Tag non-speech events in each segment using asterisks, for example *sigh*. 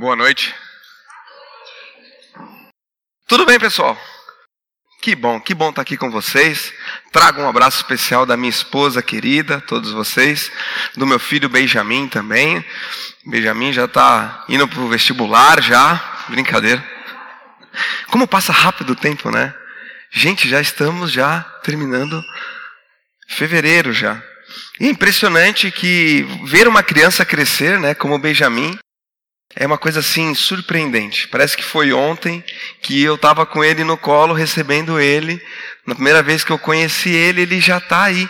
Boa noite. Tudo bem, pessoal? Que bom, que bom estar aqui com vocês. Trago um abraço especial da minha esposa querida, todos vocês, do meu filho Benjamin também. Benjamin já está indo para o vestibular já, brincadeira. Como passa rápido o tempo, né? Gente, já estamos já terminando fevereiro já. E é impressionante que ver uma criança crescer, né, como o Benjamin, é uma coisa assim surpreendente. Parece que foi ontem que eu estava com ele no colo, recebendo ele. Na primeira vez que eu conheci ele, ele já está aí,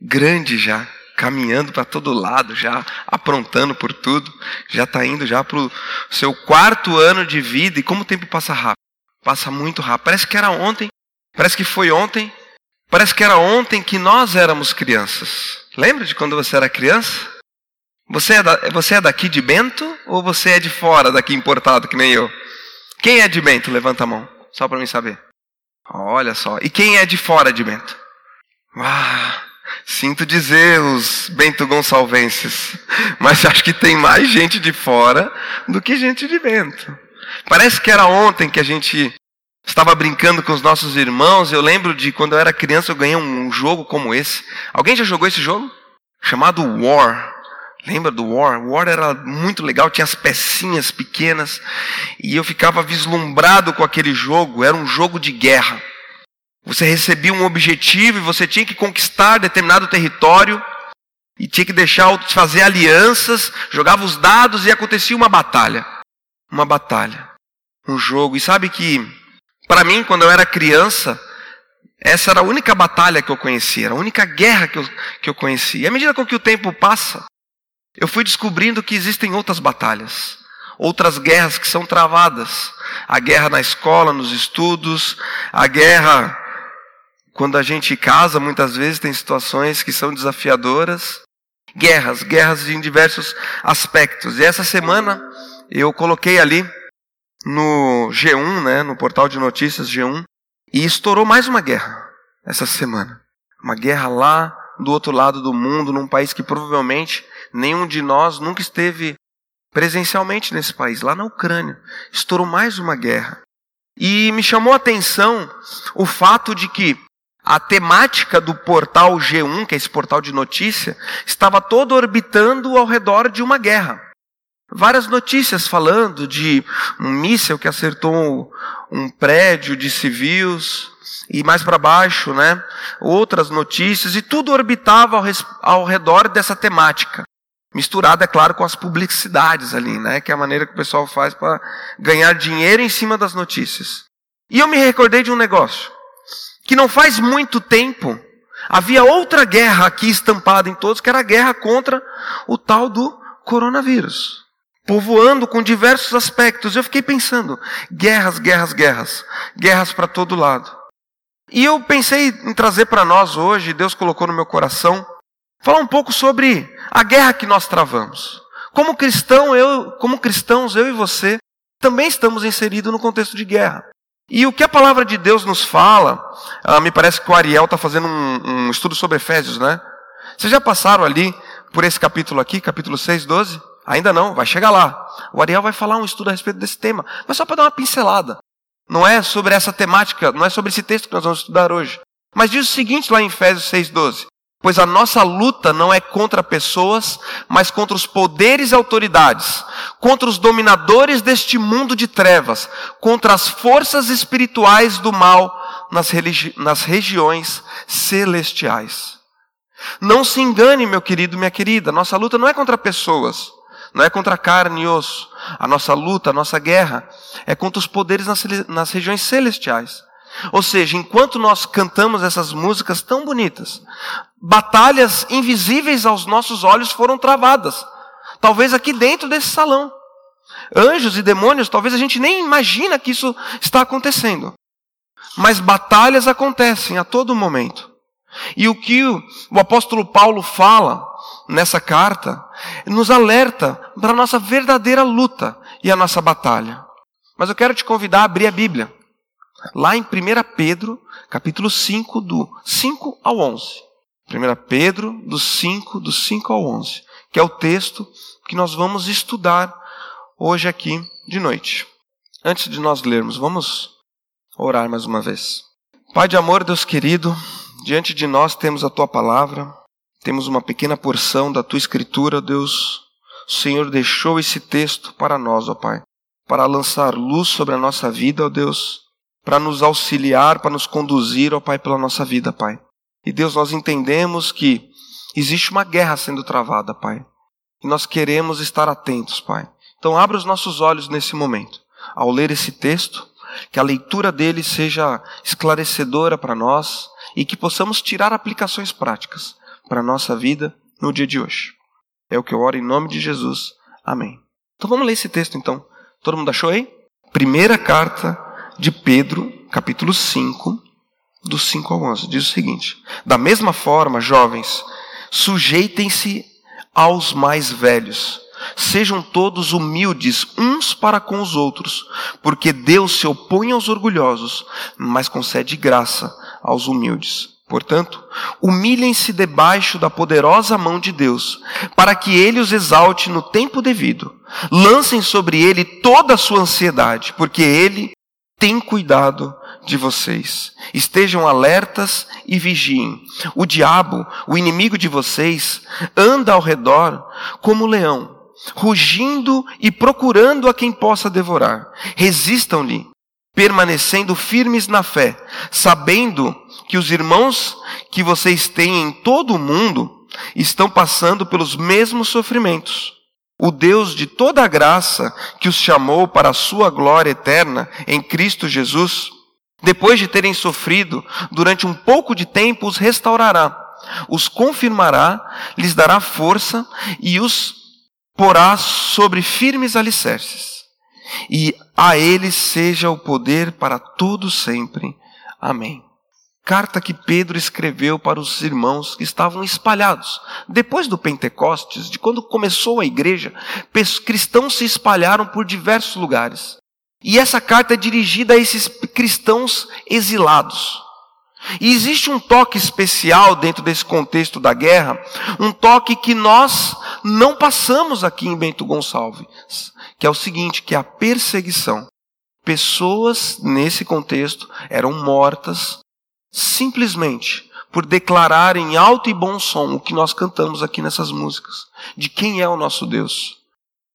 grande já, caminhando para todo lado, já aprontando por tudo, já está indo já para o seu quarto ano de vida. E como o tempo passa rápido, passa muito rápido. Parece que era ontem, parece que foi ontem, parece que era ontem que nós éramos crianças. Lembra de quando você era criança? Você é, da, você é daqui de Bento ou você é de fora daqui importado, que nem eu? Quem é de Bento? Levanta a mão, só para mim saber. Olha só. E quem é de fora de Bento? Ah, sinto dizer os Bento Gonçalvenses, *laughs* mas acho que tem mais gente de fora do que gente de Bento. Parece que era ontem que a gente estava brincando com os nossos irmãos. Eu lembro de quando eu era criança eu ganhei um jogo como esse. Alguém já jogou esse jogo? Chamado War. Lembra do War? War era muito legal, tinha as pecinhas pequenas e eu ficava vislumbrado com aquele jogo. Era um jogo de guerra. Você recebia um objetivo e você tinha que conquistar determinado território e tinha que deixar fazer alianças, jogava os dados e acontecia uma batalha. Uma batalha. Um jogo. E sabe que, para mim, quando eu era criança, essa era a única batalha que eu conhecia, era a única guerra que eu, que eu conhecia. E à medida com que o tempo passa, eu fui descobrindo que existem outras batalhas, outras guerras que são travadas. A guerra na escola, nos estudos, a guerra quando a gente casa, muitas vezes tem situações que são desafiadoras. Guerras, guerras em diversos aspectos. E essa semana eu coloquei ali no G1, né, no portal de notícias G1, e estourou mais uma guerra essa semana. Uma guerra lá do outro lado do mundo, num país que provavelmente Nenhum de nós nunca esteve presencialmente nesse país, lá na Ucrânia. Estourou mais uma guerra. E me chamou a atenção o fato de que a temática do portal G1, que é esse portal de notícia, estava todo orbitando ao redor de uma guerra. Várias notícias falando de um míssil que acertou um prédio de civis, e mais para baixo, né? Outras notícias, e tudo orbitava ao, ao redor dessa temática. Misturado, é claro, com as publicidades ali, né? Que é a maneira que o pessoal faz para ganhar dinheiro em cima das notícias. E eu me recordei de um negócio. Que não faz muito tempo, havia outra guerra aqui estampada em todos, que era a guerra contra o tal do coronavírus. Povoando com diversos aspectos. Eu fiquei pensando, guerras, guerras, guerras. Guerras para todo lado. E eu pensei em trazer para nós hoje, Deus colocou no meu coração, falar um pouco sobre a guerra que nós travamos. Como cristão, eu, como cristãos, eu e você também estamos inseridos no contexto de guerra. E o que a palavra de Deus nos fala, ah, me parece que o Ariel está fazendo um, um, estudo sobre Efésios, né? Vocês já passaram ali por esse capítulo aqui, capítulo 6, 12? Ainda não, vai chegar lá. O Ariel vai falar um estudo a respeito desse tema, mas só para dar uma pincelada. Não é sobre essa temática, não é sobre esse texto que nós vamos estudar hoje. Mas diz o seguinte lá em Efésios 6,12: Pois a nossa luta não é contra pessoas, mas contra os poderes e autoridades, contra os dominadores deste mundo de trevas, contra as forças espirituais do mal nas, nas regiões celestiais. Não se engane, meu querido, minha querida, nossa luta não é contra pessoas, não é contra carne e osso. A nossa luta, a nossa guerra é contra os poderes nas, nas regiões celestiais. Ou seja, enquanto nós cantamos essas músicas tão bonitas, batalhas invisíveis aos nossos olhos foram travadas. Talvez aqui dentro desse salão. Anjos e demônios, talvez a gente nem imagina que isso está acontecendo. Mas batalhas acontecem a todo momento. E o que o apóstolo Paulo fala nessa carta nos alerta para a nossa verdadeira luta e a nossa batalha. Mas eu quero te convidar a abrir a Bíblia. Lá em 1 Pedro, capítulo 5, do 5 ao 11. 1 Pedro, do 5, do 5 ao 11, que é o texto que nós vamos estudar hoje aqui de noite. Antes de nós lermos, vamos orar mais uma vez. Pai de amor, Deus querido, diante de nós temos a tua palavra, temos uma pequena porção da tua escritura, Deus. O Senhor deixou esse texto para nós, ó Pai, para lançar luz sobre a nossa vida, ó Deus, para nos auxiliar, para nos conduzir, ó Pai, pela nossa vida, Pai. E Deus, nós entendemos que existe uma guerra sendo travada, Pai. E nós queremos estar atentos, Pai. Então, abra os nossos olhos nesse momento. Ao ler esse texto, que a leitura dele seja esclarecedora para nós e que possamos tirar aplicações práticas para a nossa vida no dia de hoje. É o que eu oro em nome de Jesus. Amém. Então vamos ler esse texto então. Todo mundo achou aí? Primeira carta de Pedro, capítulo 5, do 5 ao 11. Diz o seguinte: Da mesma forma, jovens, sujeitem-se aos mais velhos. Sejam todos humildes uns para com os outros, porque Deus se opõe aos orgulhosos, mas concede graça aos humildes. Portanto, humilhem-se debaixo da poderosa mão de Deus, para que ele os exalte no tempo devido. Lancem sobre ele toda a sua ansiedade, porque ele tem cuidado de vocês. Estejam alertas e vigiem. O diabo, o inimigo de vocês, anda ao redor como leão, rugindo e procurando a quem possa devorar. Resistam-lhe, permanecendo firmes na fé, sabendo que os irmãos que vocês têm em todo o mundo estão passando pelos mesmos sofrimentos. O Deus de toda a graça que os chamou para a sua glória eterna em Cristo Jesus, depois de terem sofrido durante um pouco de tempo, os restaurará, os confirmará, lhes dará força e os porá sobre firmes alicerces. E a eles seja o poder para todo sempre. Amém carta que Pedro escreveu para os irmãos que estavam espalhados. Depois do Pentecostes, de quando começou a igreja, cristãos se espalharam por diversos lugares. E essa carta é dirigida a esses cristãos exilados. E existe um toque especial dentro desse contexto da guerra, um toque que nós não passamos aqui em Bento Gonçalves, que é o seguinte, que é a perseguição. Pessoas nesse contexto eram mortas simplesmente por declarar em alto e bom som o que nós cantamos aqui nessas músicas, de quem é o nosso Deus.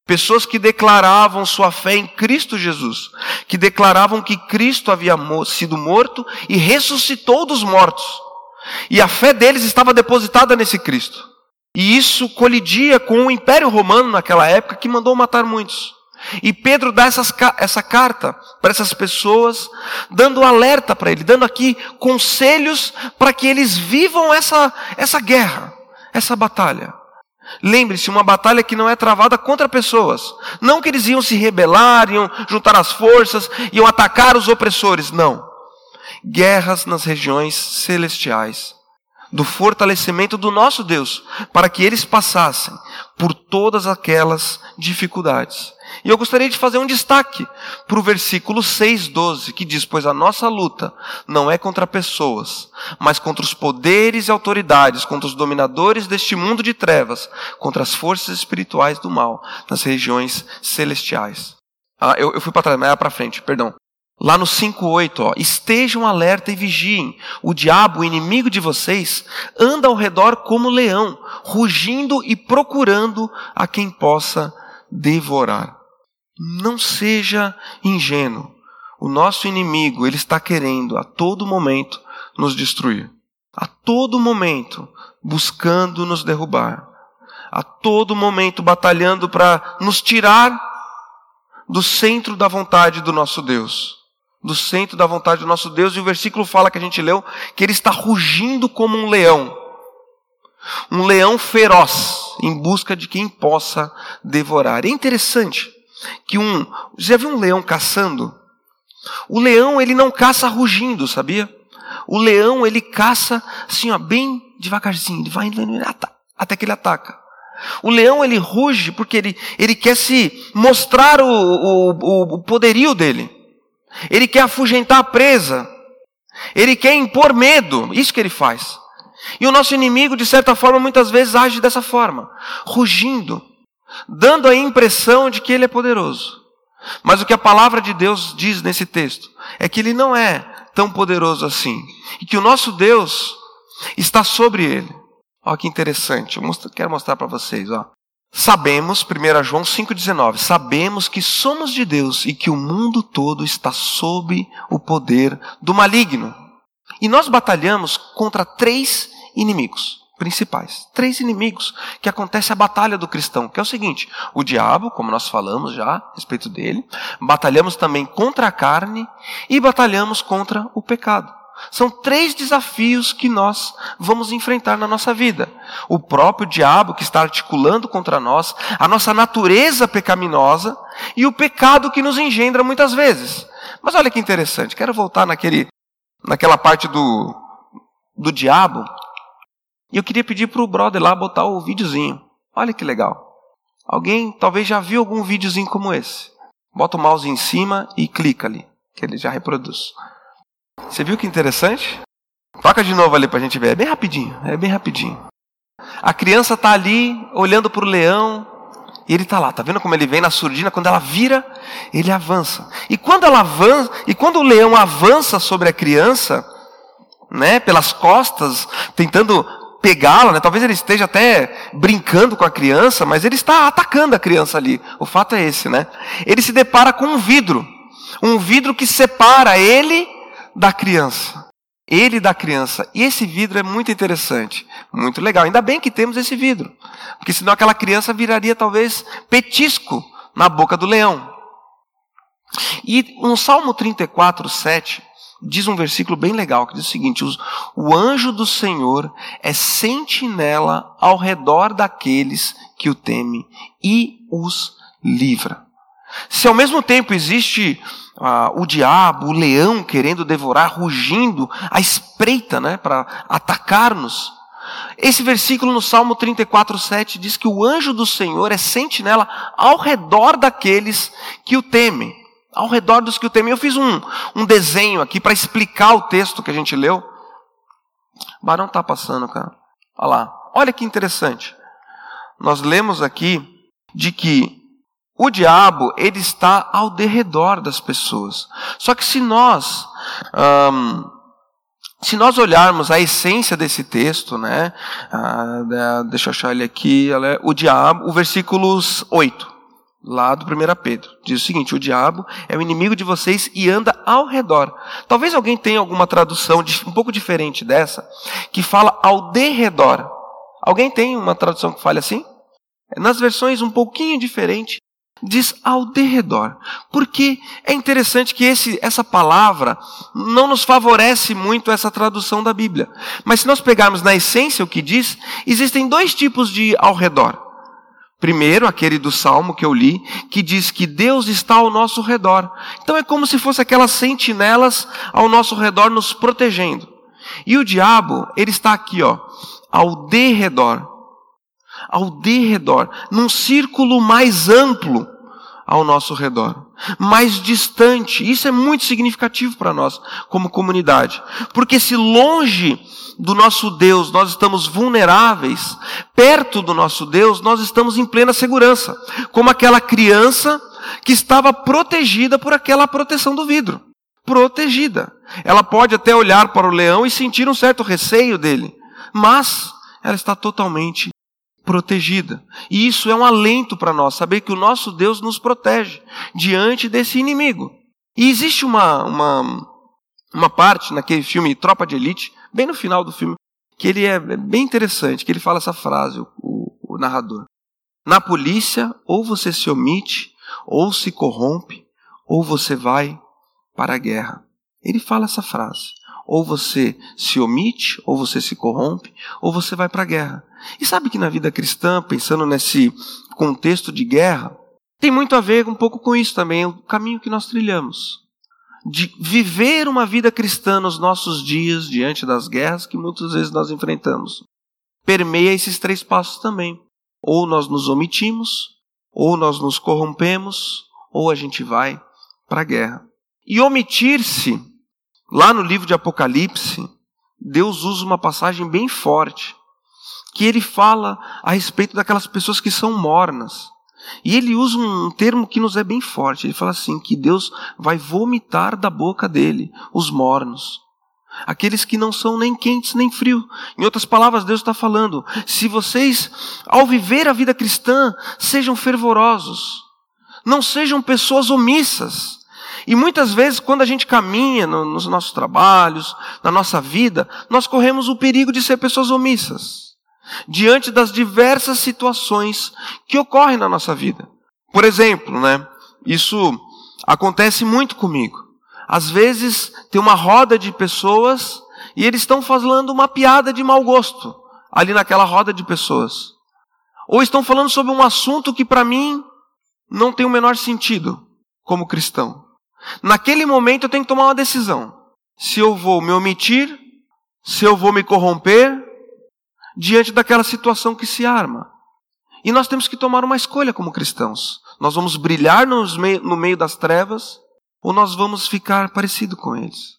Pessoas que declaravam sua fé em Cristo Jesus, que declaravam que Cristo havia sido morto e ressuscitou dos mortos. E a fé deles estava depositada nesse Cristo. E isso colidia com o Império Romano naquela época que mandou matar muitos. E Pedro dá essas, essa carta para essas pessoas, dando alerta para ele, dando aqui conselhos para que eles vivam essa, essa guerra, essa batalha. Lembre-se, uma batalha que não é travada contra pessoas. Não que eles iam se rebelar, iam juntar as forças, iam atacar os opressores. Não. Guerras nas regiões celestiais. Do fortalecimento do nosso Deus, para que eles passassem por todas aquelas dificuldades. E eu gostaria de fazer um destaque para o versículo 6, 12, que diz: Pois a nossa luta não é contra pessoas, mas contra os poderes e autoridades, contra os dominadores deste mundo de trevas, contra as forças espirituais do mal nas regiões celestiais. Ah, eu, eu fui para trás, mas era para frente, perdão. Lá no 5:8, ó, estejam alerta e vigiem. O diabo, o inimigo de vocês, anda ao redor como leão, rugindo e procurando a quem possa devorar. Não seja ingênuo. O nosso inimigo, ele está querendo a todo momento nos destruir. A todo momento buscando nos derrubar. A todo momento batalhando para nos tirar do centro da vontade do nosso Deus. Do centro da vontade do nosso Deus. E o versículo fala que a gente leu que ele está rugindo como um leão. Um leão feroz em busca de quem possa devorar. É interessante que um. Já viu um leão caçando? O leão, ele não caça rugindo, sabia? O leão, ele caça assim, ó, bem devagarzinho, ele vai indo, até que ele ataca. O leão, ele ruge porque ele, ele quer se mostrar o, o, o poderio dele. Ele quer afugentar a presa. Ele quer impor medo. Isso que ele faz. E o nosso inimigo, de certa forma, muitas vezes age dessa forma, rugindo dando a impressão de que ele é poderoso. Mas o que a palavra de Deus diz nesse texto é que ele não é tão poderoso assim. E que o nosso Deus está sobre ele. Olha que interessante. Eu quero mostrar para vocês. Ó. Sabemos, 1 João 5,19, sabemos que somos de Deus e que o mundo todo está sob o poder do maligno. E nós batalhamos contra três inimigos principais. Três inimigos que acontece a batalha do cristão, que é o seguinte: o diabo, como nós falamos já a respeito dele, batalhamos também contra a carne e batalhamos contra o pecado. São três desafios que nós vamos enfrentar na nossa vida. O próprio diabo que está articulando contra nós, a nossa natureza pecaminosa e o pecado que nos engendra muitas vezes. Mas olha que interessante, quero voltar naquele, naquela parte do, do diabo e eu queria pedir para o brother lá botar o videozinho. Olha que legal. Alguém talvez já viu algum videozinho como esse. Bota o mouse em cima e clica ali, que ele já reproduz. Você viu que interessante? Toca de novo ali para a gente ver. É bem rapidinho, é bem rapidinho. A criança está ali olhando para o leão e ele está lá. Tá vendo como ele vem na surdina? Quando ela vira, ele avança. E quando ela avança, e quando o leão avança sobre a criança, né, pelas costas, tentando pegá-la, né? talvez ele esteja até brincando com a criança, mas ele está atacando a criança ali. O fato é esse, né? Ele se depara com um vidro, um vidro que separa ele da criança. Ele da criança. E esse vidro é muito interessante, muito legal. Ainda bem que temos esse vidro, porque senão aquela criança viraria talvez petisco na boca do leão. E no Salmo 34, 7, diz um versículo bem legal, que diz o seguinte: o anjo do Senhor é sentinela ao redor daqueles que o temem e os livra. Se ao mesmo tempo existe ah, o diabo, o leão querendo devorar, rugindo, a espreita né, para atacar-nos, esse versículo no Salmo 34, 7 diz que o anjo do Senhor é sentinela ao redor daqueles que o temem ao redor dos que o temem. Eu fiz um, um desenho aqui para explicar o texto que a gente leu. O Barão está passando, cara. Olha lá. Olha que interessante. Nós lemos aqui de que o diabo ele está ao derredor das pessoas. Só que se nós se nós olharmos a essência desse texto, né? Ah, deixa eu achar ele aqui. O diabo, o versículo 8 lá do 1 Pedro. Diz o seguinte: o diabo é o inimigo de vocês e anda ao redor. Talvez alguém tenha alguma tradução um pouco diferente dessa, que fala ao derredor. Alguém tem uma tradução que fale assim? Nas versões um pouquinho diferente, diz ao derredor. Porque é interessante que esse, essa palavra não nos favorece muito essa tradução da Bíblia. Mas se nós pegarmos na essência o que diz, existem dois tipos de ao redor. Primeiro, aquele do salmo que eu li, que diz que Deus está ao nosso redor. Então é como se fosse aquelas sentinelas ao nosso redor nos protegendo. E o diabo, ele está aqui, ó, ao derredor. Ao derredor, num círculo mais amplo ao nosso redor, mais distante. Isso é muito significativo para nós como comunidade, porque se longe do nosso Deus nós estamos vulneráveis, perto do nosso Deus nós estamos em plena segurança, como aquela criança que estava protegida por aquela proteção do vidro. Protegida. Ela pode até olhar para o leão e sentir um certo receio dele, mas ela está totalmente protegida. E isso é um alento para nós, saber que o nosso Deus nos protege diante desse inimigo. E existe uma, uma, uma parte naquele filme Tropa de Elite, bem no final do filme, que ele é bem interessante, que ele fala essa frase, o, o, o narrador. Na polícia, ou você se omite, ou se corrompe, ou você vai para a guerra. Ele fala essa frase. Ou você se omite, ou você se corrompe, ou você vai para a guerra. E sabe que na vida cristã, pensando nesse contexto de guerra, tem muito a ver um pouco com isso também, o caminho que nós trilhamos. De viver uma vida cristã nos nossos dias, diante das guerras que muitas vezes nós enfrentamos. Permeia esses três passos também. Ou nós nos omitimos, ou nós nos corrompemos, ou a gente vai para a guerra. E omitir-se Lá no livro de Apocalipse, Deus usa uma passagem bem forte, que ele fala a respeito daquelas pessoas que são mornas. E ele usa um termo que nos é bem forte. Ele fala assim: que Deus vai vomitar da boca dele os mornos. Aqueles que não são nem quentes nem frios. Em outras palavras, Deus está falando: se vocês, ao viver a vida cristã, sejam fervorosos, não sejam pessoas omissas. E muitas vezes, quando a gente caminha no, nos nossos trabalhos, na nossa vida, nós corremos o perigo de ser pessoas omissas diante das diversas situações que ocorrem na nossa vida. Por exemplo, né, isso acontece muito comigo. Às vezes tem uma roda de pessoas e eles estão falando uma piada de mau gosto ali naquela roda de pessoas. Ou estão falando sobre um assunto que para mim não tem o menor sentido como cristão. Naquele momento eu tenho que tomar uma decisão. Se eu vou me omitir, se eu vou me corromper, diante daquela situação que se arma. E nós temos que tomar uma escolha como cristãos. Nós vamos brilhar no meio das trevas ou nós vamos ficar parecido com eles.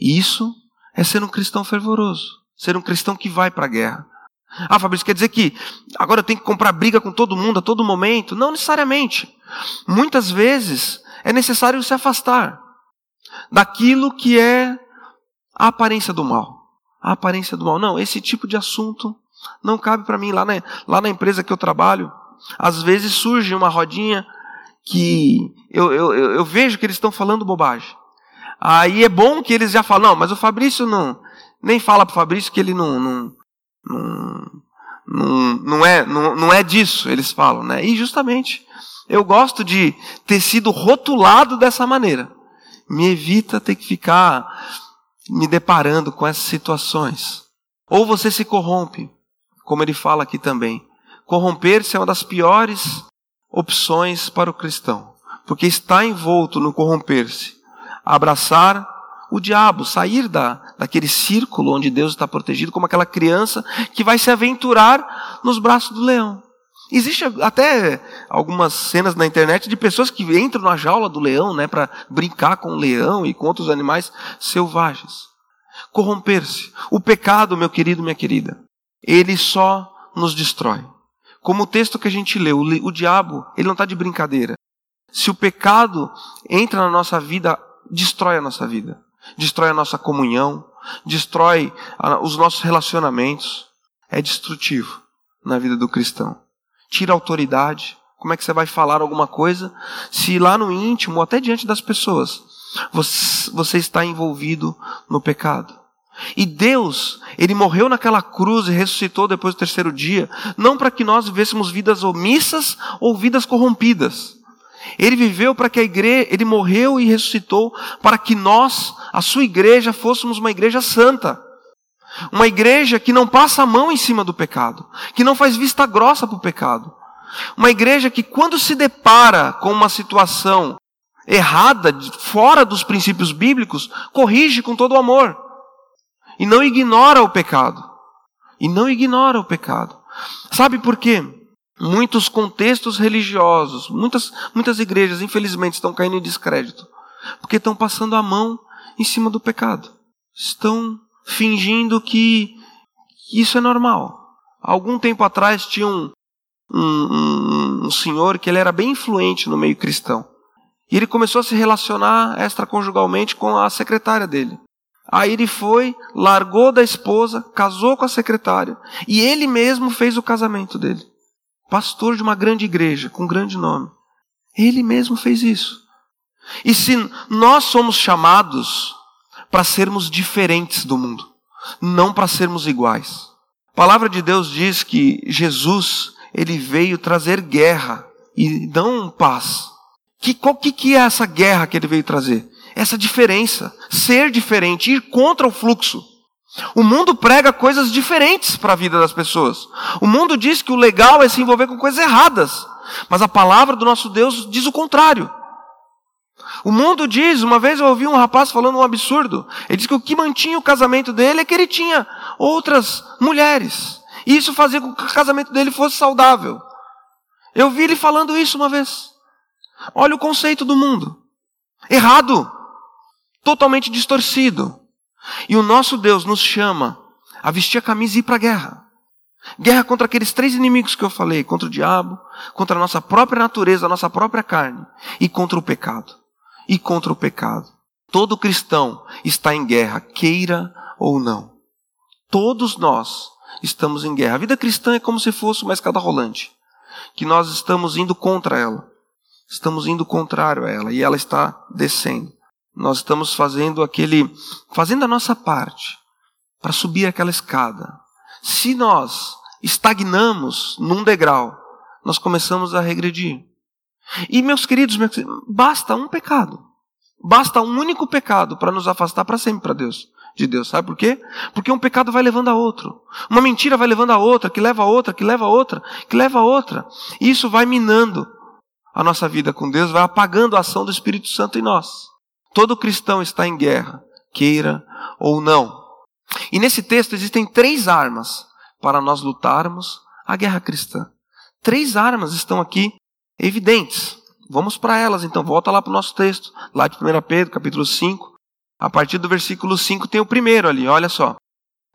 E isso é ser um cristão fervoroso, ser um cristão que vai para a guerra. Ah, Fabrício, quer dizer que agora eu tenho que comprar briga com todo mundo a todo momento? Não necessariamente. Muitas vezes é necessário se afastar daquilo que é a aparência do mal a aparência do mal. Não, esse tipo de assunto não cabe para mim. Lá na, lá na empresa que eu trabalho, às vezes surge uma rodinha que eu, eu, eu vejo que eles estão falando bobagem. Aí é bom que eles já falam, não, mas o Fabrício não. Nem fala para o Fabrício que ele não. não, não não, não, é, não, não é disso, eles falam, né? E justamente, eu gosto de ter sido rotulado dessa maneira. Me evita ter que ficar me deparando com essas situações. Ou você se corrompe, como ele fala aqui também. Corromper-se é uma das piores opções para o cristão, porque está envolto no corromper-se, abraçar o diabo, sair da, daquele círculo onde Deus está protegido, como aquela criança que vai se aventurar nos braços do leão. Existe até algumas cenas na internet de pessoas que entram na jaula do leão, né, para brincar com o leão e com outros animais selvagens. Corromper-se. O pecado, meu querido, minha querida, ele só nos destrói. Como o texto que a gente leu, o, diabo, ele não está de brincadeira. Se o pecado entra na nossa vida, destrói a nossa vida, destrói a nossa comunhão, destrói os nossos relacionamentos. É destrutivo na vida do cristão tira autoridade. Como é que você vai falar alguma coisa se lá no íntimo, até diante das pessoas, você, você está envolvido no pecado? E Deus, Ele morreu naquela cruz e ressuscitou depois do terceiro dia, não para que nós vivêssemos vidas omissas ou vidas corrompidas. Ele viveu para que a igreja, Ele morreu e ressuscitou para que nós, a sua igreja, fôssemos uma igreja santa. Uma igreja que não passa a mão em cima do pecado, que não faz vista grossa para o pecado. Uma igreja que, quando se depara com uma situação errada, fora dos princípios bíblicos, corrige com todo o amor. E não ignora o pecado. E não ignora o pecado. Sabe por quê? Muitos contextos religiosos, muitas, muitas igrejas, infelizmente, estão caindo em descrédito. Porque estão passando a mão em cima do pecado. Estão fingindo que isso é normal. Algum tempo atrás tinha um, um, um, um senhor que ele era bem influente no meio cristão. E ele começou a se relacionar extraconjugalmente com a secretária dele. Aí ele foi, largou da esposa, casou com a secretária. E ele mesmo fez o casamento dele. Pastor de uma grande igreja, com grande nome. Ele mesmo fez isso. E se nós somos chamados para sermos diferentes do mundo, não para sermos iguais. A palavra de Deus diz que Jesus, ele veio trazer guerra e não paz. Que, qual que, que é essa guerra que ele veio trazer? Essa diferença, ser diferente, ir contra o fluxo. O mundo prega coisas diferentes para a vida das pessoas. O mundo diz que o legal é se envolver com coisas erradas. Mas a palavra do nosso Deus diz o contrário. O mundo diz, uma vez eu ouvi um rapaz falando um absurdo. Ele disse que o que mantinha o casamento dele é que ele tinha outras mulheres. E isso fazia com que o casamento dele fosse saudável. Eu vi ele falando isso uma vez. Olha o conceito do mundo. Errado. Totalmente distorcido. E o nosso Deus nos chama a vestir a camisa e ir para a guerra. Guerra contra aqueles três inimigos que eu falei: contra o diabo, contra a nossa própria natureza, a nossa própria carne, e contra o pecado. E contra o pecado. Todo cristão está em guerra, queira ou não. Todos nós estamos em guerra. A vida cristã é como se fosse uma escada rolante, que nós estamos indo contra ela. Estamos indo contrário a ela e ela está descendo. Nós estamos fazendo aquele, fazendo a nossa parte para subir aquela escada. Se nós estagnamos num degrau, nós começamos a regredir. E meus queridos, basta um pecado. Basta um único pecado para nos afastar para sempre para Deus, de Deus. Sabe por quê? Porque um pecado vai levando a outro. Uma mentira vai levando a outra, que leva a outra, que leva a outra, que leva a outra. E isso vai minando a nossa vida com Deus, vai apagando a ação do Espírito Santo em nós. Todo cristão está em guerra, queira ou não. E nesse texto existem três armas para nós lutarmos a guerra cristã. Três armas estão aqui evidentes. Vamos para elas então, volta lá para o nosso texto, lá de 1 Pedro, capítulo 5. A partir do versículo 5 tem o primeiro ali, olha só.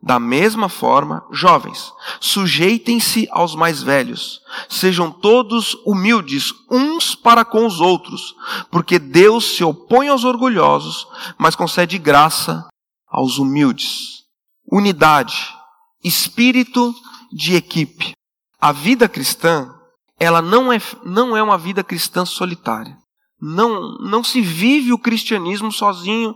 Da mesma forma, jovens, sujeitem-se aos mais velhos, sejam todos humildes uns para com os outros, porque Deus se opõe aos orgulhosos, mas concede graça aos humildes. Unidade, espírito de equipe. A vida cristã ela não é, não é uma vida cristã solitária. Não, não se vive o cristianismo sozinho.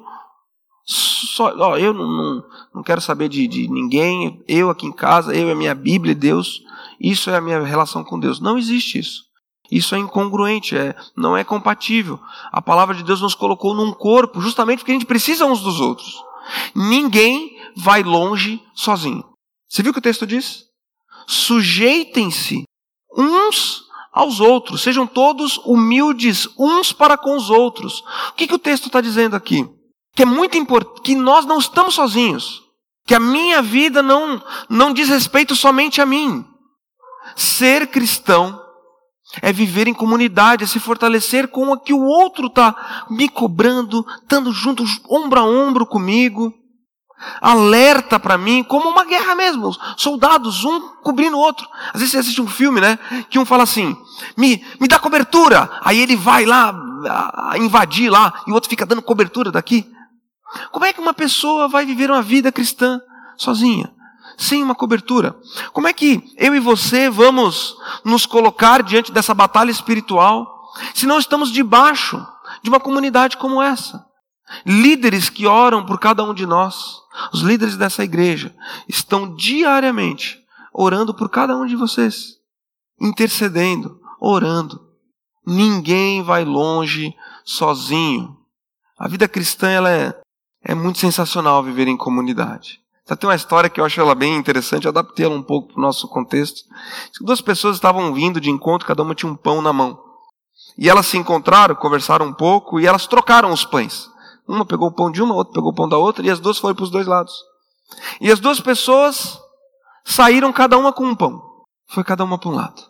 Só, ó, eu não, não, não quero saber de, de ninguém, eu aqui em casa, eu a minha Bíblia e Deus, isso é a minha relação com Deus. Não existe isso. Isso é incongruente, é, não é compatível. A palavra de Deus nos colocou num corpo justamente porque a gente precisa uns dos outros. Ninguém vai longe sozinho. Você viu o que o texto diz? Sujeitem-se uns aos outros, sejam todos humildes uns para com os outros. O que, que o texto está dizendo aqui? Que é muito importante, que nós não estamos sozinhos, que a minha vida não, não diz respeito somente a mim. Ser cristão é viver em comunidade, é se fortalecer com o que o outro está me cobrando, estando junto, ombro a ombro comigo alerta para mim, como uma guerra mesmo, soldados, um cobrindo o outro. Às vezes você assiste um filme, né, que um fala assim, me, me dá cobertura, aí ele vai lá a, invadir lá, e o outro fica dando cobertura daqui. Como é que uma pessoa vai viver uma vida cristã sozinha? Sem uma cobertura. Como é que eu e você vamos nos colocar diante dessa batalha espiritual se não estamos debaixo de uma comunidade como essa? Líderes que oram por cada um de nós, os líderes dessa igreja, estão diariamente orando por cada um de vocês, intercedendo, orando. Ninguém vai longe sozinho. A vida cristã ela é, é muito sensacional viver em comunidade. Já tem uma história que eu acho ela bem interessante, adaptei ela um pouco para o nosso contexto. Duas pessoas estavam vindo de encontro, cada uma tinha um pão na mão. E elas se encontraram, conversaram um pouco e elas trocaram os pães. Uma pegou o pão de uma, outra pegou o pão da outra, e as duas foram para os dois lados. E as duas pessoas saíram cada uma com um pão. Foi cada uma para um lado.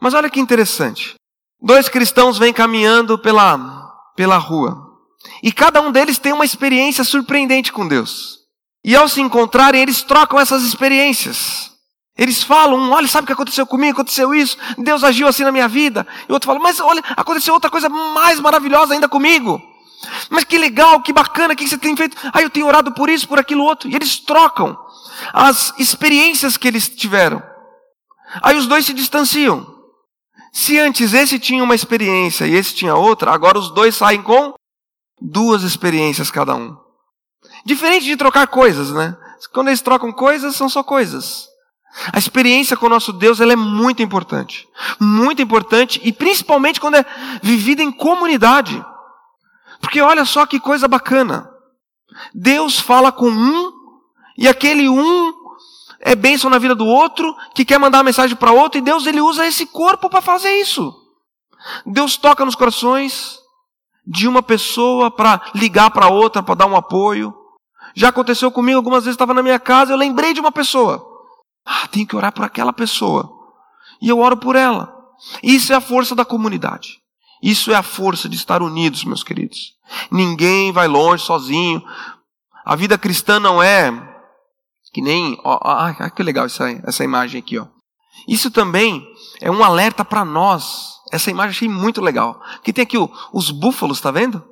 Mas olha que interessante. Dois cristãos vêm caminhando pela, pela rua. E cada um deles tem uma experiência surpreendente com Deus. E ao se encontrarem, eles trocam essas experiências. Eles falam, olha, sabe o que aconteceu comigo? Aconteceu isso, Deus agiu assim na minha vida. E o outro fala, mas olha, aconteceu outra coisa mais maravilhosa ainda comigo. Mas que legal, que bacana, o que você tem feito? Ah, eu tenho orado por isso, por aquilo outro. E eles trocam as experiências que eles tiveram. Aí os dois se distanciam. Se antes esse tinha uma experiência e esse tinha outra, agora os dois saem com duas experiências cada um. Diferente de trocar coisas, né? Quando eles trocam coisas, são só coisas. A experiência com o nosso Deus ela é muito importante. Muito importante e principalmente quando é vivida em comunidade. Porque olha só que coisa bacana. Deus fala com um, e aquele um é bênção na vida do outro, que quer mandar uma mensagem para outro, e Deus ele usa esse corpo para fazer isso. Deus toca nos corações de uma pessoa para ligar para outra, para dar um apoio. Já aconteceu comigo algumas vezes, estava na minha casa, eu lembrei de uma pessoa. Ah, tenho que orar por aquela pessoa. E eu oro por ela. Isso é a força da comunidade. Isso é a força de estar unidos, meus queridos. Ninguém vai longe sozinho. A vida cristã não é Que nem. Ó, ó, que legal essa, essa imagem aqui, ó. Isso também é um alerta para nós. Essa imagem achei muito legal. Que tem aqui o, os búfalos, tá vendo?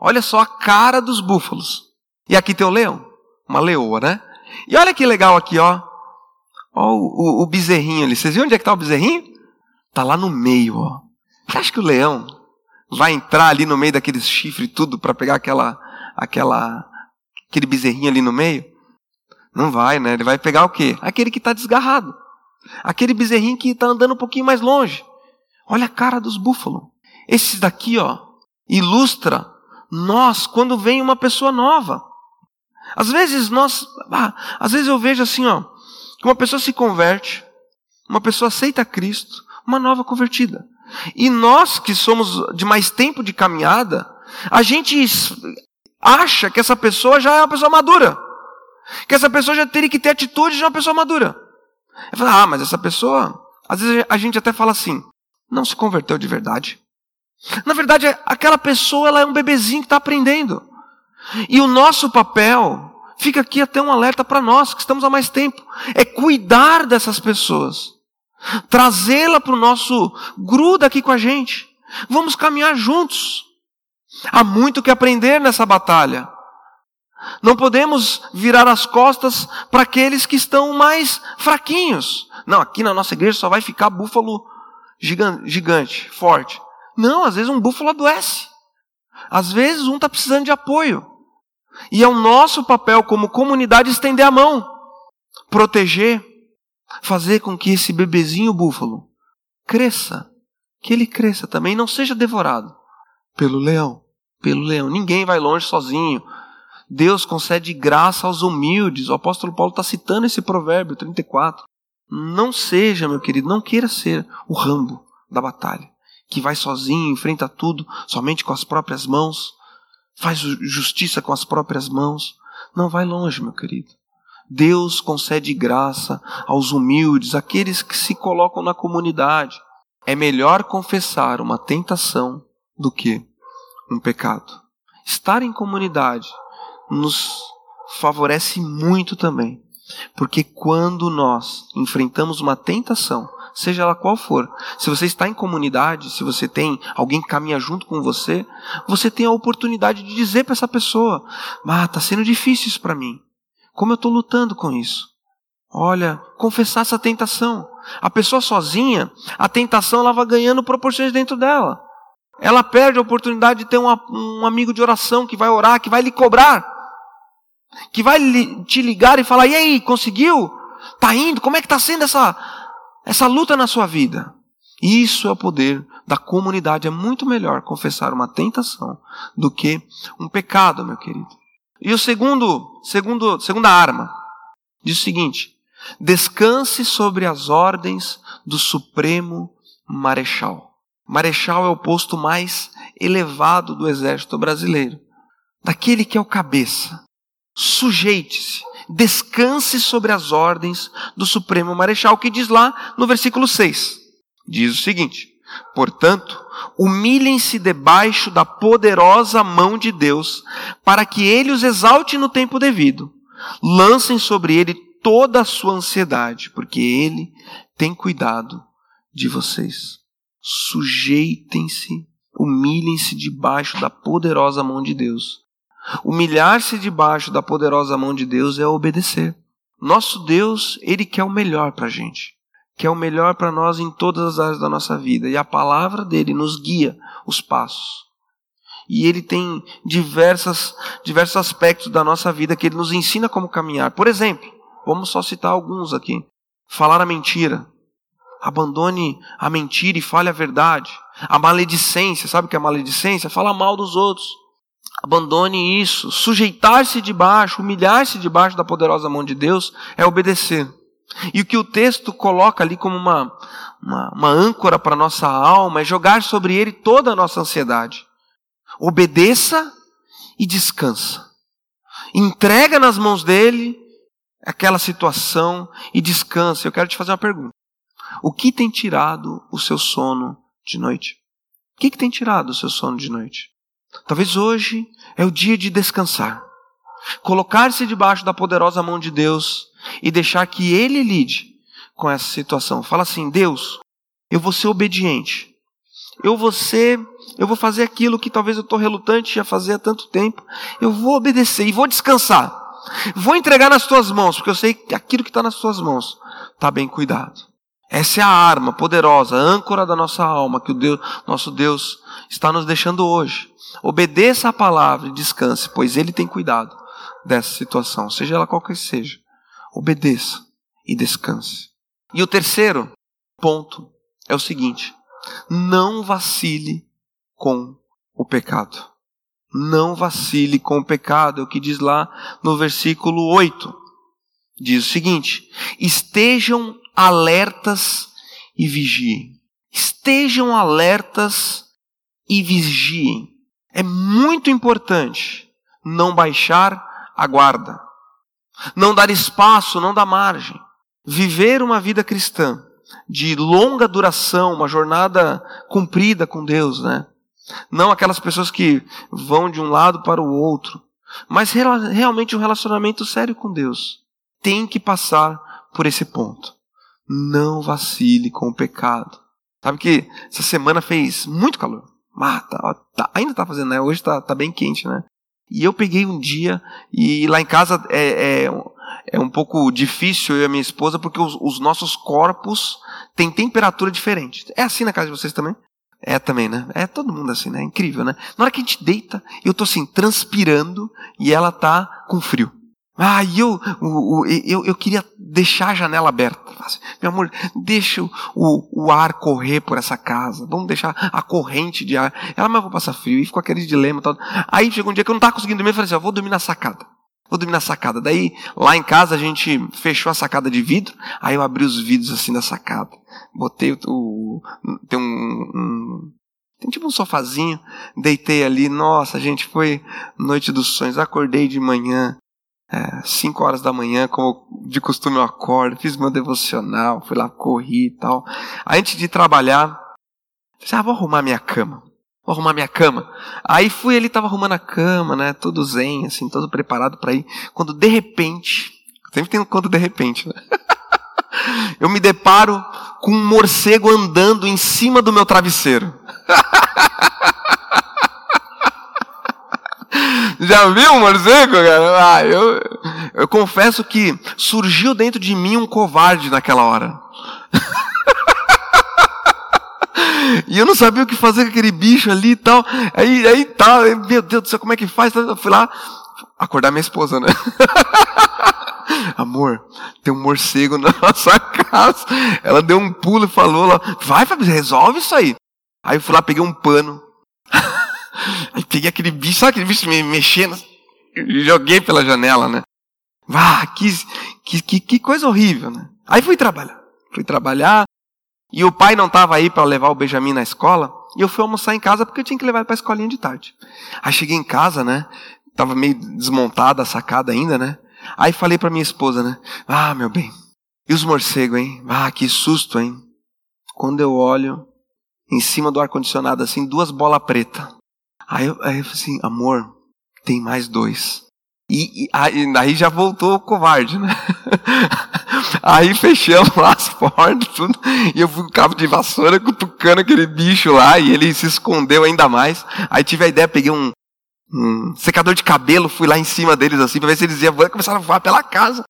Olha só a cara dos búfalos. E aqui tem o leão, uma leoa, né? E olha que legal aqui, ó. Ó o, o, o bezerrinho ali. Vocês viram onde é que tá o bezerrinho? Tá lá no meio, ó. Você acha que o leão vai entrar ali no meio daqueles chifres e tudo para pegar aquela, aquela, aquele bezerrinho ali no meio? Não vai, né? Ele vai pegar o quê? Aquele que está desgarrado. Aquele bezerrinho que está andando um pouquinho mais longe. Olha a cara dos búfalos. Esse daqui, ó, ilustra nós quando vem uma pessoa nova. Às vezes nós, ah, às vezes eu vejo assim, ó, que uma pessoa se converte, uma pessoa aceita Cristo, uma nova convertida. E nós que somos de mais tempo de caminhada, a gente acha que essa pessoa já é uma pessoa madura. Que essa pessoa já teria que ter atitude de uma pessoa madura. Eu falo, ah, mas essa pessoa, às vezes a gente até fala assim, não se converteu de verdade. Na verdade, aquela pessoa ela é um bebezinho que está aprendendo. E o nosso papel, fica aqui até um alerta para nós que estamos há mais tempo, é cuidar dessas pessoas trazê-la para o nosso gruda aqui com a gente. Vamos caminhar juntos. Há muito que aprender nessa batalha. Não podemos virar as costas para aqueles que estão mais fraquinhos. Não, aqui na nossa igreja só vai ficar búfalo gigante, gigante forte. Não, às vezes um búfalo adoece. Às vezes um está precisando de apoio. E é o nosso papel como comunidade estender a mão, proteger, fazer com que esse bebezinho búfalo cresça, que ele cresça também, não seja devorado pelo leão, pelo leão. Ninguém vai longe sozinho. Deus concede graça aos humildes. O apóstolo Paulo está citando esse provérbio 34. Não seja, meu querido, não queira ser o rambo da batalha, que vai sozinho, enfrenta tudo somente com as próprias mãos, faz justiça com as próprias mãos. Não vai longe, meu querido. Deus concede graça aos humildes, aqueles que se colocam na comunidade. É melhor confessar uma tentação do que um pecado. Estar em comunidade nos favorece muito também, porque quando nós enfrentamos uma tentação, seja ela qual for, se você está em comunidade, se você tem alguém que caminha junto com você, você tem a oportunidade de dizer para essa pessoa: Ah, está sendo difícil isso para mim. Como eu estou lutando com isso? Olha, confessar essa tentação. A pessoa sozinha, a tentação ela vai ganhando proporções dentro dela. Ela perde a oportunidade de ter um, um amigo de oração que vai orar, que vai lhe cobrar, que vai lhe, te ligar e falar: e aí, conseguiu? Tá indo? Como é que está sendo essa, essa luta na sua vida? Isso é o poder da comunidade. É muito melhor confessar uma tentação do que um pecado, meu querido. E o segundo, segundo, segunda arma diz o seguinte: descanse sobre as ordens do Supremo Marechal. Marechal é o posto mais elevado do exército brasileiro, daquele que é o cabeça. Sujeite-se, descanse sobre as ordens do Supremo Marechal, que diz lá no versículo 6. Diz o seguinte: Portanto, humilhem-se debaixo da poderosa mão de Deus, para que ele os exalte no tempo devido. Lancem sobre ele toda a sua ansiedade, porque ele tem cuidado de vocês. Sujeitem-se, humilhem-se debaixo da poderosa mão de Deus. Humilhar-se debaixo da poderosa mão de Deus é obedecer. Nosso Deus, ele quer o melhor para a gente que é o melhor para nós em todas as áreas da nossa vida. E a palavra dele nos guia os passos. E ele tem diversas, diversos aspectos da nossa vida que ele nos ensina como caminhar. Por exemplo, vamos só citar alguns aqui. Falar a mentira. Abandone a mentira e fale a verdade. A maledicência, sabe o que é maledicência? Fala mal dos outros. Abandone isso. Sujeitar-se debaixo, humilhar-se debaixo da poderosa mão de Deus é obedecer. E o que o texto coloca ali como uma, uma, uma âncora para a nossa alma é jogar sobre ele toda a nossa ansiedade. Obedeça e descansa. Entrega nas mãos dele aquela situação e descansa. Eu quero te fazer uma pergunta. O que tem tirado o seu sono de noite? O que, que tem tirado o seu sono de noite? Talvez hoje é o dia de descansar. Colocar-se debaixo da poderosa mão de Deus e deixar que Ele lide com essa situação. Fala assim: Deus, eu vou ser obediente. Eu vou ser, eu vou fazer aquilo que talvez eu estou relutante a fazer há tanto tempo. Eu vou obedecer e vou descansar. Vou entregar nas tuas mãos, porque eu sei que aquilo que está nas tuas mãos está bem cuidado. Essa é a arma poderosa, a âncora da nossa alma que o Deus, nosso Deus está nos deixando hoje. Obedeça a palavra e descanse, pois Ele tem cuidado dessa situação, seja ela qual que seja. Obedeça e descanse. E o terceiro ponto é o seguinte: não vacile com o pecado. Não vacile com o pecado, é o que diz lá no versículo 8. Diz o seguinte: estejam alertas e vigiem. Estejam alertas e vigiem. É muito importante não baixar a guarda, não dar espaço, não dar margem. Viver uma vida cristã de longa duração, uma jornada cumprida com Deus, né? Não aquelas pessoas que vão de um lado para o outro, mas realmente um relacionamento sério com Deus. Tem que passar por esse ponto. Não vacile com o pecado. Sabe que essa semana fez muito calor. Ah, tá, tá, ainda tá fazendo, né? Hoje tá, tá bem quente, né? E eu peguei um dia, e lá em casa é, é, é um pouco difícil eu e a minha esposa, porque os, os, nossos corpos têm temperatura diferente. É assim na casa de vocês também? É também, né? É todo mundo assim, né? É incrível, né? Na hora que a gente deita, eu tô assim, transpirando, e ela tá com frio. Ah, eu, eu, eu, queria deixar a janela aberta. Assim, Meu amor, deixa o, o ar correr por essa casa. Vamos deixar a corrente de ar. Ela, mas eu vou passar frio. E ficou aquele dilema tal. Aí chegou um dia que eu não estava conseguindo dormir. Eu falei assim: vou dormir na sacada. Vou dormir na sacada. Daí, lá em casa, a gente fechou a sacada de vidro. Aí eu abri os vidros assim da sacada. Botei o. o tem um, um tem tipo um sofazinho, deitei ali, nossa, gente, foi noite dos sonhos, acordei de manhã, 5 é, horas da manhã, como de costume eu acordo, fiz meu devocional, fui lá, corri e tal. Antes de trabalhar, pensei, ah, vou arrumar minha cama. Vou arrumar minha cama. Aí fui, ele estava arrumando a cama, né, todo zen, assim, todo preparado para ir. Quando de repente, sempre tem um quando de repente, né? *laughs* eu me deparo com um morcego andando em cima do meu travesseiro. *laughs* *laughs* Já viu um morcego, cara? Ah, eu, eu confesso que surgiu dentro de mim um covarde naquela hora. *laughs* e eu não sabia o que fazer com aquele bicho ali e tal. Aí, aí tá, meu Deus do céu, como é que faz? Eu fui lá acordar minha esposa, né? *laughs* Amor, tem um morcego na nossa casa. Ela deu um pulo e falou lá, vai, resolve isso aí. Aí eu fui lá, peguei um pano, Aí peguei aquele bicho, sabe aquele bicho me mexendo? Joguei pela janela, né? Ah, que, que, que coisa horrível, né? Aí fui trabalhar. Fui trabalhar. E o pai não estava aí para levar o Benjamin na escola. E eu fui almoçar em casa porque eu tinha que levar para a escolinha de tarde. Aí cheguei em casa, né? Tava meio desmontada a sacada ainda, né? Aí falei para minha esposa, né? Ah, meu bem. E os morcegos, hein? Ah, que susto, hein? Quando eu olho em cima do ar-condicionado, assim, duas bolas pretas. Aí eu, aí eu falei assim, amor, tem mais dois. E, e aí, aí, já voltou o covarde, né? *laughs* aí fechamos lá as portas, tudo, e eu fui com cabo de vassoura cutucando aquele bicho lá, e ele se escondeu ainda mais. Aí tive a ideia, peguei um, um secador de cabelo, fui lá em cima deles assim, pra ver se eles iam voar, começaram a voar pela casa.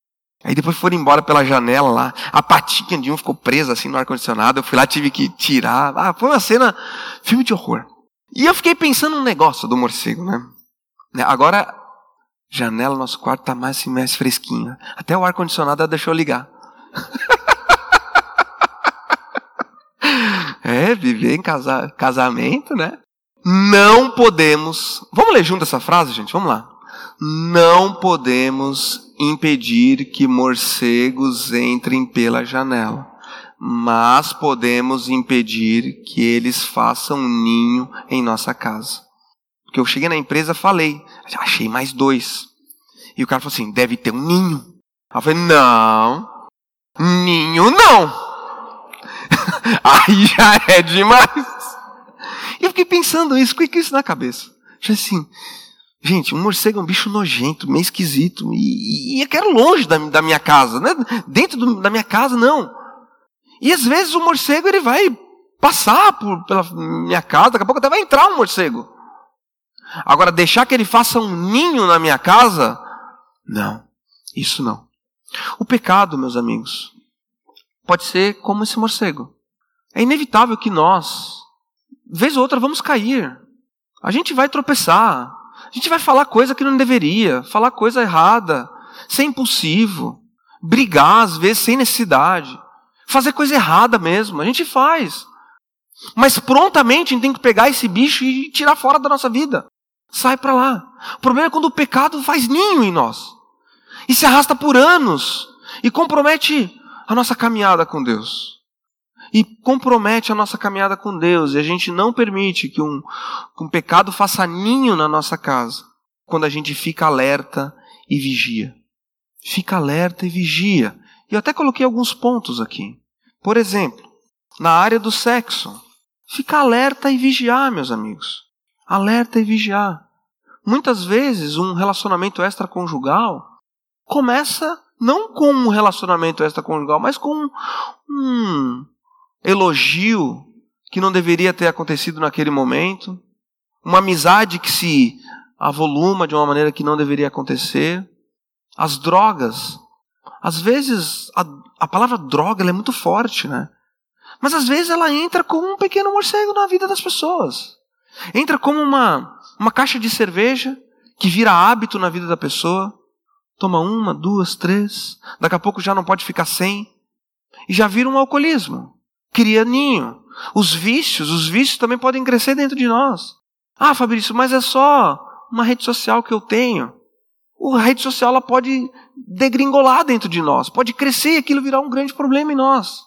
Aí depois foram embora pela janela lá, a patinha de um ficou presa assim no ar-condicionado, eu fui lá, tive que tirar. Ah, foi uma cena, filme de horror. E eu fiquei pensando no negócio do morcego, né? Agora, janela, nosso quarto tá mais, assim, mais fresquinho. Até o ar-condicionado deixou ligar. *laughs* é, viver em casa, casamento, né? Não podemos. Vamos ler junto essa frase, gente? Vamos lá. Não podemos impedir que morcegos entrem pela janela mas podemos impedir que eles façam um ninho em nossa casa. Porque eu cheguei na empresa falei, achei mais dois. E o cara falou assim: deve ter um ninho. Eu falei: não, ninho não. *laughs* Aí já é demais. E eu fiquei pensando isso, o que é isso na cabeça? Eu falei assim: Gente, um morcego é um bicho nojento, meio esquisito. E, e eu quero longe da, da minha casa. Né? Dentro do, da minha casa, não. E às vezes o morcego ele vai passar por, pela minha casa, daqui a pouco até vai entrar um morcego. Agora, deixar que ele faça um ninho na minha casa, não. Isso não. O pecado, meus amigos, pode ser como esse morcego. É inevitável que nós, vez ou outra, vamos cair. A gente vai tropeçar. A gente vai falar coisa que não deveria, falar coisa errada, ser impulsivo, brigar às vezes sem necessidade, fazer coisa errada mesmo. A gente faz. Mas prontamente a gente tem que pegar esse bicho e tirar fora da nossa vida. Sai para lá. O problema é quando o pecado faz ninho em nós. E se arrasta por anos. E compromete a nossa caminhada com Deus e compromete a nossa caminhada com Deus. E a gente não permite que um, que um pecado faça ninho na nossa casa quando a gente fica alerta e vigia. Fica alerta e vigia. E eu até coloquei alguns pontos aqui. Por exemplo, na área do sexo. Fica alerta e vigiar, meus amigos. Alerta e vigiar. Muitas vezes um relacionamento extraconjugal começa não com um relacionamento extraconjugal, mas com um, elogio que não deveria ter acontecido naquele momento, uma amizade que se avoluma de uma maneira que não deveria acontecer, as drogas. Às vezes a, a palavra droga é muito forte, né? Mas às vezes ela entra como um pequeno morcego na vida das pessoas. Entra como uma, uma caixa de cerveja que vira hábito na vida da pessoa. Toma uma, duas, três, daqui a pouco já não pode ficar sem. E já vira um alcoolismo cria ninho. Os vícios, os vícios também podem crescer dentro de nós. Ah, Fabrício, mas é só uma rede social que eu tenho. A rede social ela pode degringolar dentro de nós, pode crescer e aquilo virar um grande problema em nós.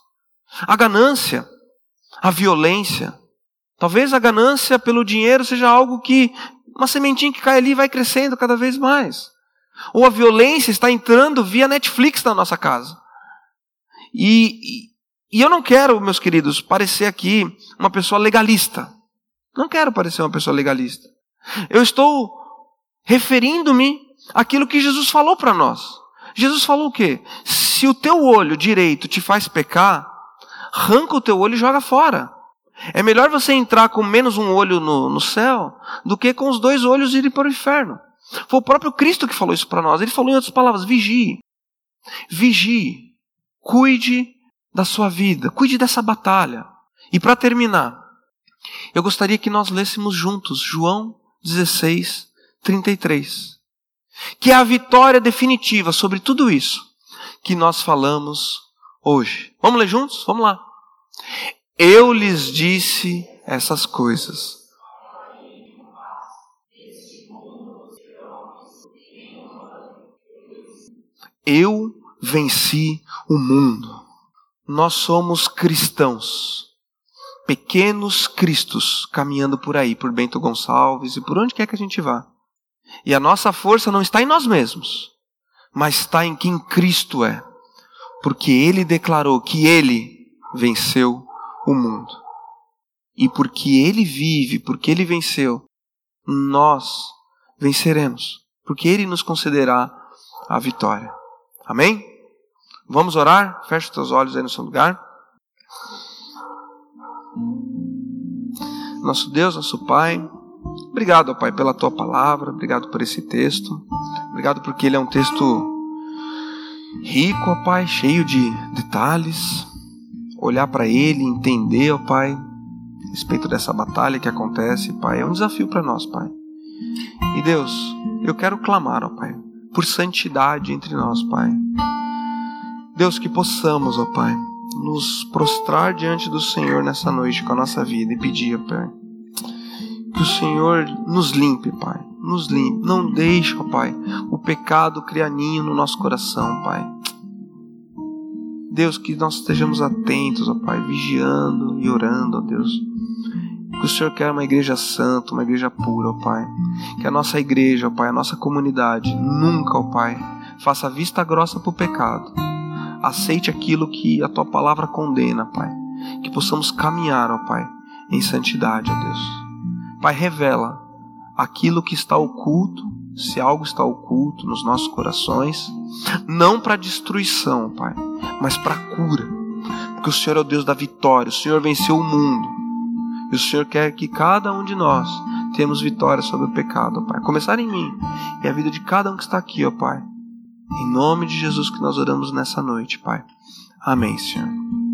A ganância, a violência. Talvez a ganância pelo dinheiro seja algo que, uma sementinha que cai ali vai crescendo cada vez mais. Ou a violência está entrando via Netflix na nossa casa. E, e eu não quero, meus queridos, parecer aqui uma pessoa legalista. Não quero parecer uma pessoa legalista. Eu estou referindo-me àquilo que Jesus falou para nós. Jesus falou o quê? Se o teu olho direito te faz pecar, arranca o teu olho e joga fora. É melhor você entrar com menos um olho no, no céu do que com os dois olhos ir para o inferno. Foi o próprio Cristo que falou isso para nós. Ele falou em outras palavras: vigie. Vigie. Cuide da sua vida. Cuide dessa batalha. E para terminar, eu gostaria que nós lêssemos juntos João 16, 33. Que é a vitória definitiva sobre tudo isso que nós falamos hoje. Vamos ler juntos? Vamos lá. Eu lhes disse essas coisas. Eu venci o mundo nós somos cristãos, pequenos cristos caminhando por aí, por Bento Gonçalves e por onde quer que a gente vá. E a nossa força não está em nós mesmos, mas está em quem Cristo é, porque Ele declarou que Ele venceu o mundo. E porque Ele vive, porque Ele venceu, nós venceremos, porque Ele nos concederá a vitória. Amém? Vamos orar? Feche os teus olhos aí no seu lugar. Nosso Deus, nosso Pai, obrigado, Pai, pela tua palavra, obrigado por esse texto, obrigado porque ele é um texto rico, Pai, cheio de detalhes. Olhar para ele, entender, Pai, a respeito dessa batalha que acontece, Pai, é um desafio para nós, Pai. E Deus, eu quero clamar, ó Pai, por santidade entre nós, Pai. Deus, que possamos, ó Pai, nos prostrar diante do Senhor nessa noite com a nossa vida e pedir, Pai, que o Senhor nos limpe, Pai, nos limpe. Não deixe, Pai, o pecado criar ninho no nosso coração, Pai. Deus, que nós estejamos atentos, ó Pai, vigiando e orando, ó Deus. Que o Senhor quer uma igreja santa, uma igreja pura, ó Pai. Que a nossa igreja, ó Pai, a nossa comunidade, nunca, ó Pai, faça vista grossa para o pecado aceite aquilo que a tua palavra condena, Pai. Que possamos caminhar, ó Pai, em santidade, ó Deus. Pai, revela aquilo que está oculto, se algo está oculto nos nossos corações, não para destruição, Pai, mas para cura. Porque o Senhor é o Deus da vitória, o Senhor venceu o mundo. E o Senhor quer que cada um de nós temos vitória sobre o pecado, Pai. Começar em mim e a vida de cada um que está aqui, ó Pai. Em nome de Jesus que nós oramos nessa noite, Pai. Amém, Senhor.